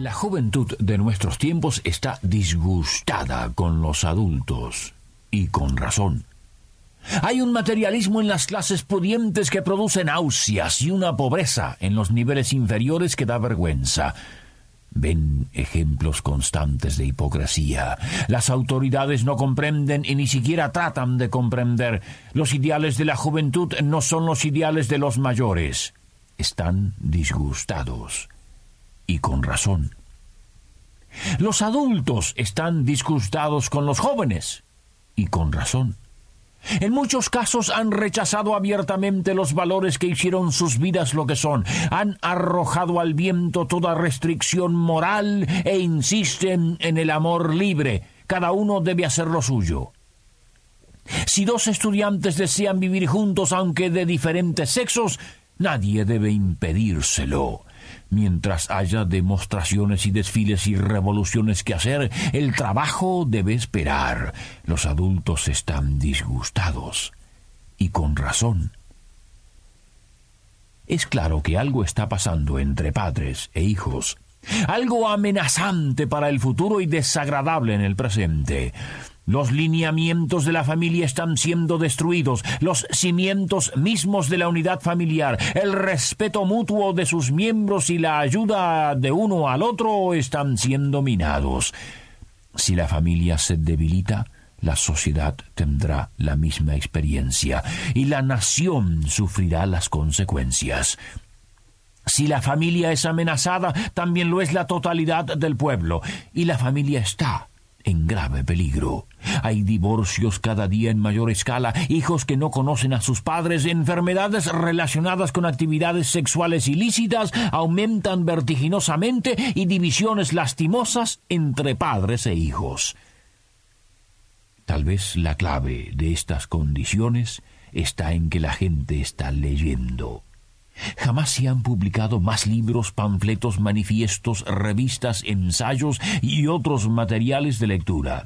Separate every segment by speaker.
Speaker 1: La juventud de nuestros tiempos está disgustada con los adultos, y con razón. Hay un materialismo en las clases pudientes que produce náuseas y una pobreza en los niveles inferiores que da vergüenza. Ven ejemplos constantes de hipocresía. Las autoridades no comprenden y ni siquiera tratan de comprender. Los ideales de la juventud no son los ideales de los mayores. Están disgustados y con razón. Los adultos están disgustados con los jóvenes, y con razón. En muchos casos han rechazado abiertamente los valores que hicieron sus vidas lo que son, han arrojado al viento toda restricción moral e insisten en el amor libre. Cada uno debe hacer lo suyo. Si dos estudiantes desean vivir juntos aunque de diferentes sexos, nadie debe impedírselo. Mientras haya demostraciones y desfiles y revoluciones que hacer, el trabajo debe esperar. Los adultos están disgustados. Y con razón. Es claro que algo está pasando entre padres e hijos. Algo amenazante para el futuro y desagradable en el presente. Los lineamientos de la familia están siendo destruidos, los cimientos mismos de la unidad familiar, el respeto mutuo de sus miembros y la ayuda de uno al otro están siendo minados. Si la familia se debilita, la sociedad tendrá la misma experiencia y la nación sufrirá las consecuencias. Si la familia es amenazada, también lo es la totalidad del pueblo, y la familia está en grave peligro. Hay divorcios cada día en mayor escala, hijos que no conocen a sus padres, enfermedades relacionadas con actividades sexuales ilícitas aumentan vertiginosamente y divisiones lastimosas entre padres e hijos. Tal vez la clave de estas condiciones está en que la gente está leyendo. Jamás se han publicado más libros, panfletos, manifiestos, revistas, ensayos y otros materiales de lectura.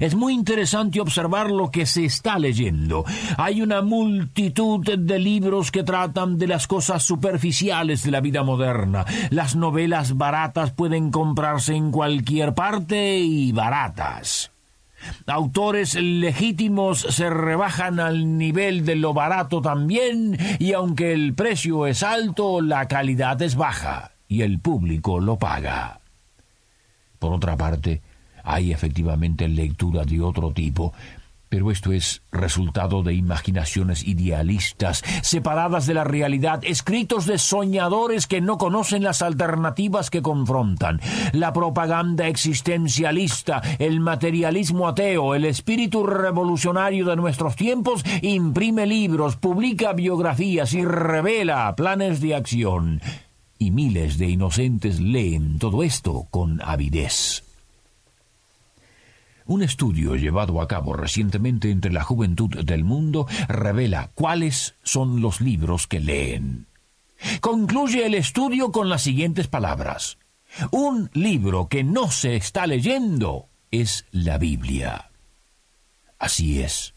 Speaker 1: Es muy interesante observar lo que se está leyendo. Hay una multitud de libros que tratan de las cosas superficiales de la vida moderna. Las novelas baratas pueden comprarse en cualquier parte y baratas. Autores legítimos se rebajan al nivel de lo barato también, y aunque el precio es alto, la calidad es baja, y el público lo paga. Por otra parte, hay efectivamente lectura de otro tipo, pero esto es resultado de imaginaciones idealistas, separadas de la realidad, escritos de soñadores que no conocen las alternativas que confrontan. La propaganda existencialista, el materialismo ateo, el espíritu revolucionario de nuestros tiempos imprime libros, publica biografías y revela planes de acción. Y miles de inocentes leen todo esto con avidez. Un estudio llevado a cabo recientemente entre la juventud del mundo revela cuáles son los libros que leen. Concluye el estudio con las siguientes palabras. Un libro que no se está leyendo es la Biblia. Así es.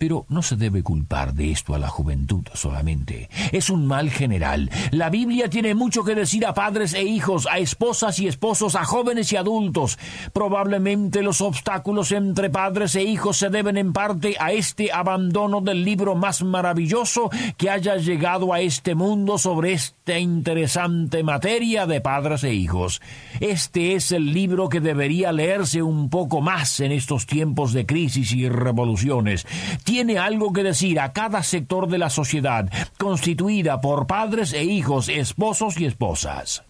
Speaker 1: Pero no se debe culpar de esto a la juventud solamente. Es un mal general. La Biblia tiene mucho que decir a padres e hijos, a esposas y esposos, a jóvenes y adultos. Probablemente los obstáculos entre padres e hijos se deben en parte a este abandono del libro más maravilloso que haya llegado a este mundo sobre esta interesante materia de padres e hijos. Este es el libro que debería leerse un poco más en estos tiempos de crisis y revoluciones tiene algo que decir a cada sector de la sociedad, constituida por padres e hijos, esposos y esposas.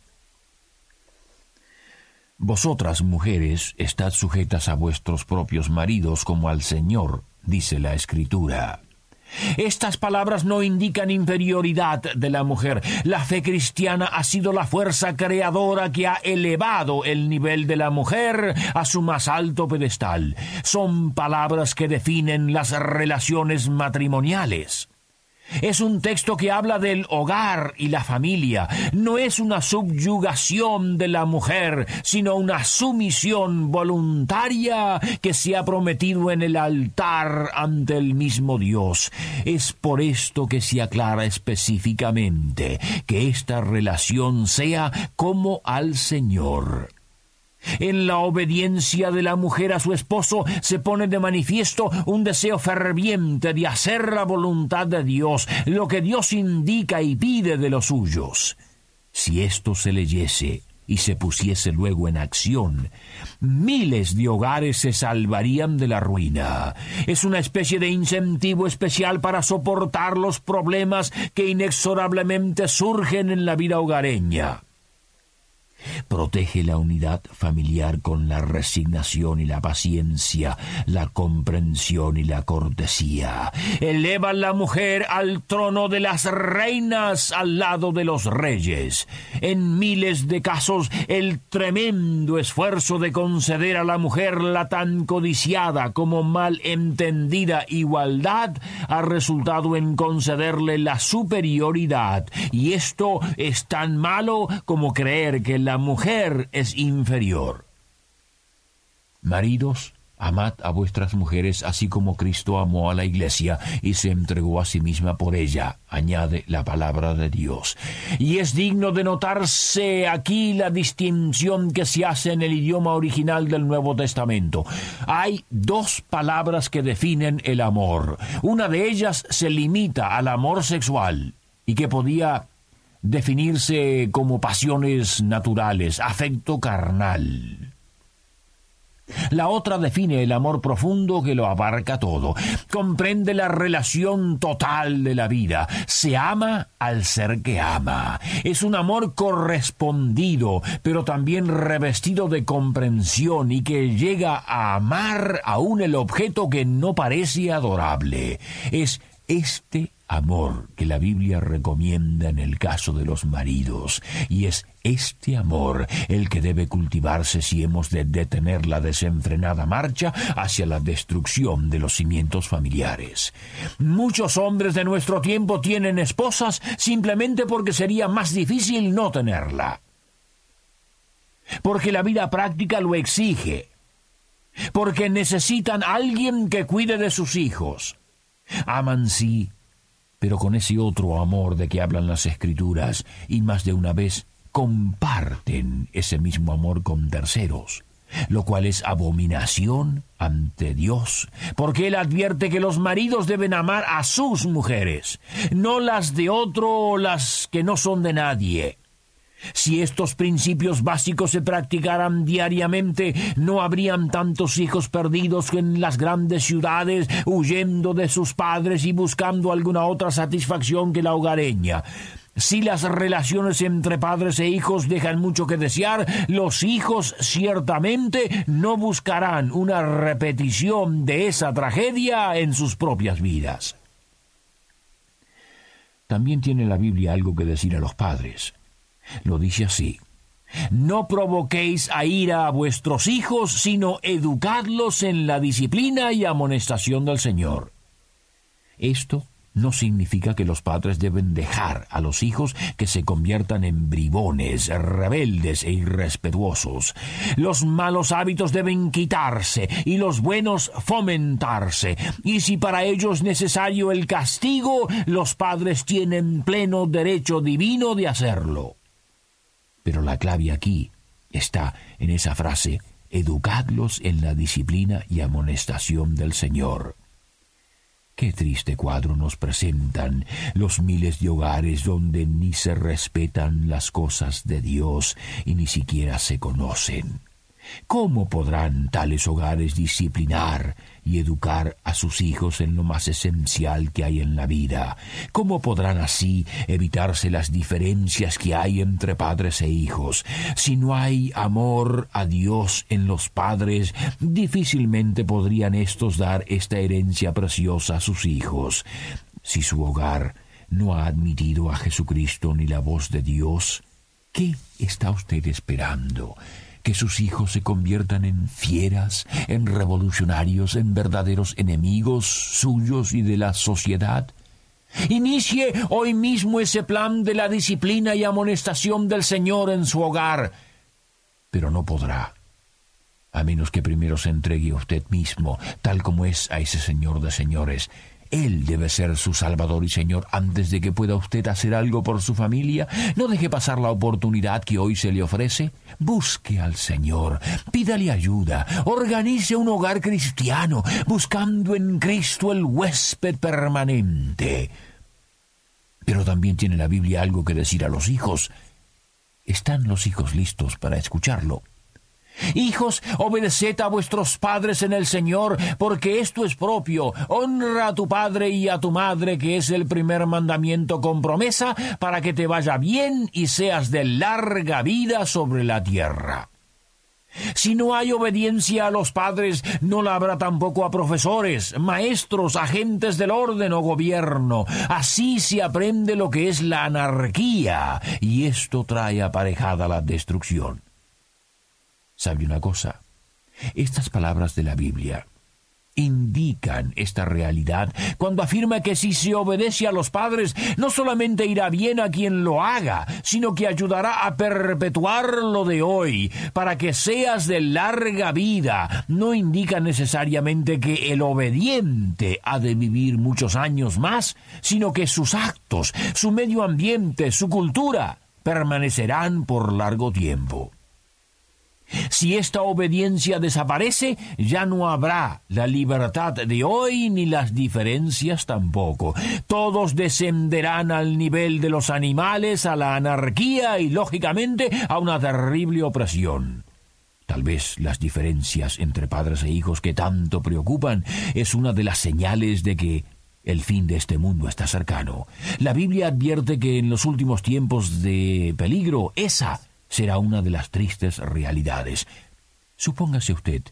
Speaker 1: Vosotras, mujeres, estad sujetas a vuestros propios maridos como al Señor, dice la Escritura. Estas palabras no indican inferioridad de la mujer. La fe cristiana ha sido la fuerza creadora que ha elevado el nivel de la mujer a su más alto pedestal. Son palabras que definen las relaciones matrimoniales. Es un texto que habla del hogar y la familia. No es una subyugación de la mujer, sino una sumisión voluntaria que se ha prometido en el altar ante el mismo Dios. Es por esto que se aclara específicamente que esta relación sea como al Señor. En la obediencia de la mujer a su esposo se pone de manifiesto un deseo ferviente de hacer la voluntad de Dios, lo que Dios indica y pide de los suyos. Si esto se leyese y se pusiese luego en acción, miles de hogares se salvarían de la ruina. Es una especie de incentivo especial para soportar los problemas que inexorablemente surgen en la vida hogareña. Protege la unidad familiar con la resignación y la paciencia, la comprensión y la cortesía. Eleva a la mujer al trono de las reinas al lado de los reyes. En miles de casos, el tremendo esfuerzo de conceder a la mujer la tan codiciada como mal entendida igualdad ha resultado en concederle la superioridad. Y esto es tan malo como creer que la la mujer es inferior. Maridos, amad a vuestras mujeres así como Cristo amó a la iglesia y se entregó a sí misma por ella, añade la palabra de Dios. Y es digno de notarse aquí la distinción que se hace en el idioma original del Nuevo Testamento. Hay dos palabras que definen el amor. Una de ellas se limita al amor sexual y que podía definirse como pasiones naturales, afecto carnal. La otra define el amor profundo que lo abarca todo, comprende la relación total de la vida, se ama al ser que ama. Es un amor correspondido, pero también revestido de comprensión y que llega a amar aún el objeto que no parece adorable. Es este amor que la Biblia recomienda en el caso de los maridos, y es este amor el que debe cultivarse si hemos de detener la desenfrenada marcha hacia la destrucción de los cimientos familiares. Muchos hombres de nuestro tiempo tienen esposas simplemente porque sería más difícil no tenerla. Porque la vida práctica lo exige. Porque necesitan alguien que cuide de sus hijos. Aman sí pero con ese otro amor de que hablan las escrituras, y más de una vez comparten ese mismo amor con terceros, lo cual es abominación ante Dios, porque Él advierte que los maridos deben amar a sus mujeres, no las de otro o las que no son de nadie. Si estos principios básicos se practicaran diariamente, no habrían tantos hijos perdidos en las grandes ciudades, huyendo de sus padres y buscando alguna otra satisfacción que la hogareña. Si las relaciones entre padres e hijos dejan mucho que desear, los hijos ciertamente no buscarán una repetición de esa tragedia en sus propias vidas. También tiene la Biblia algo que decir a los padres. Lo dice así. No provoquéis a ira a vuestros hijos, sino educadlos en la disciplina y amonestación del Señor. Esto no significa que los padres deben dejar a los hijos que se conviertan en bribones, rebeldes e irrespetuosos. Los malos hábitos deben quitarse y los buenos fomentarse. Y si para ello es necesario el castigo, los padres tienen pleno derecho divino de hacerlo. Pero la clave aquí está en esa frase, educadlos en la disciplina y amonestación del Señor. Qué triste cuadro nos presentan los miles de hogares donde ni se respetan las cosas de Dios y ni siquiera se conocen. ¿Cómo podrán tales hogares disciplinar y educar a sus hijos en lo más esencial que hay en la vida? ¿Cómo podrán así evitarse las diferencias que hay entre padres e hijos? Si no hay amor a Dios en los padres, difícilmente podrían éstos dar esta herencia preciosa a sus hijos. Si su hogar no ha admitido a Jesucristo ni la voz de Dios, ¿qué está usted esperando? Que sus hijos se conviertan en fieras, en revolucionarios, en verdaderos enemigos suyos y de la sociedad? Inicie hoy mismo ese plan de la disciplina y amonestación del Señor en su hogar. Pero no podrá, a menos que primero se entregue usted mismo, tal como es a ese Señor de señores, él debe ser su Salvador y Señor antes de que pueda usted hacer algo por su familia. No deje pasar la oportunidad que hoy se le ofrece. Busque al Señor, pídale ayuda, organice un hogar cristiano, buscando en Cristo el huésped permanente. Pero también tiene la Biblia algo que decir a los hijos. ¿Están los hijos listos para escucharlo? Hijos, obedeced a vuestros padres en el Señor, porque esto es propio. Honra a tu padre y a tu madre, que es el primer mandamiento con promesa, para que te vaya bien y seas de larga vida sobre la tierra. Si no hay obediencia a los padres, no la habrá tampoco a profesores, maestros, agentes del orden o gobierno. Así se aprende lo que es la anarquía, y esto trae aparejada la destrucción. ¿Sabe una cosa? Estas palabras de la Biblia indican esta realidad cuando afirma que si se obedece a los padres, no solamente irá bien a quien lo haga, sino que ayudará a perpetuar lo de hoy, para que seas de larga vida. No indica necesariamente que el obediente ha de vivir muchos años más, sino que sus actos, su medio ambiente, su cultura, permanecerán por largo tiempo. Si esta obediencia desaparece, ya no habrá la libertad de hoy ni las diferencias tampoco. Todos descenderán al nivel de los animales, a la anarquía y, lógicamente, a una terrible opresión. Tal vez las diferencias entre padres e hijos que tanto preocupan es una de las señales de que el fin de este mundo está cercano. La Biblia advierte que en los últimos tiempos de peligro esa será una de las tristes realidades. Supóngase usted,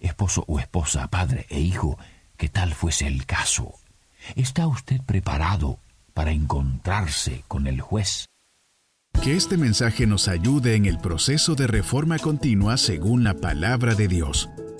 Speaker 1: esposo o esposa, padre e hijo, que tal fuese el caso. ¿Está usted preparado para encontrarse con el juez?
Speaker 2: Que este mensaje nos ayude en el proceso de reforma continua según la palabra de Dios.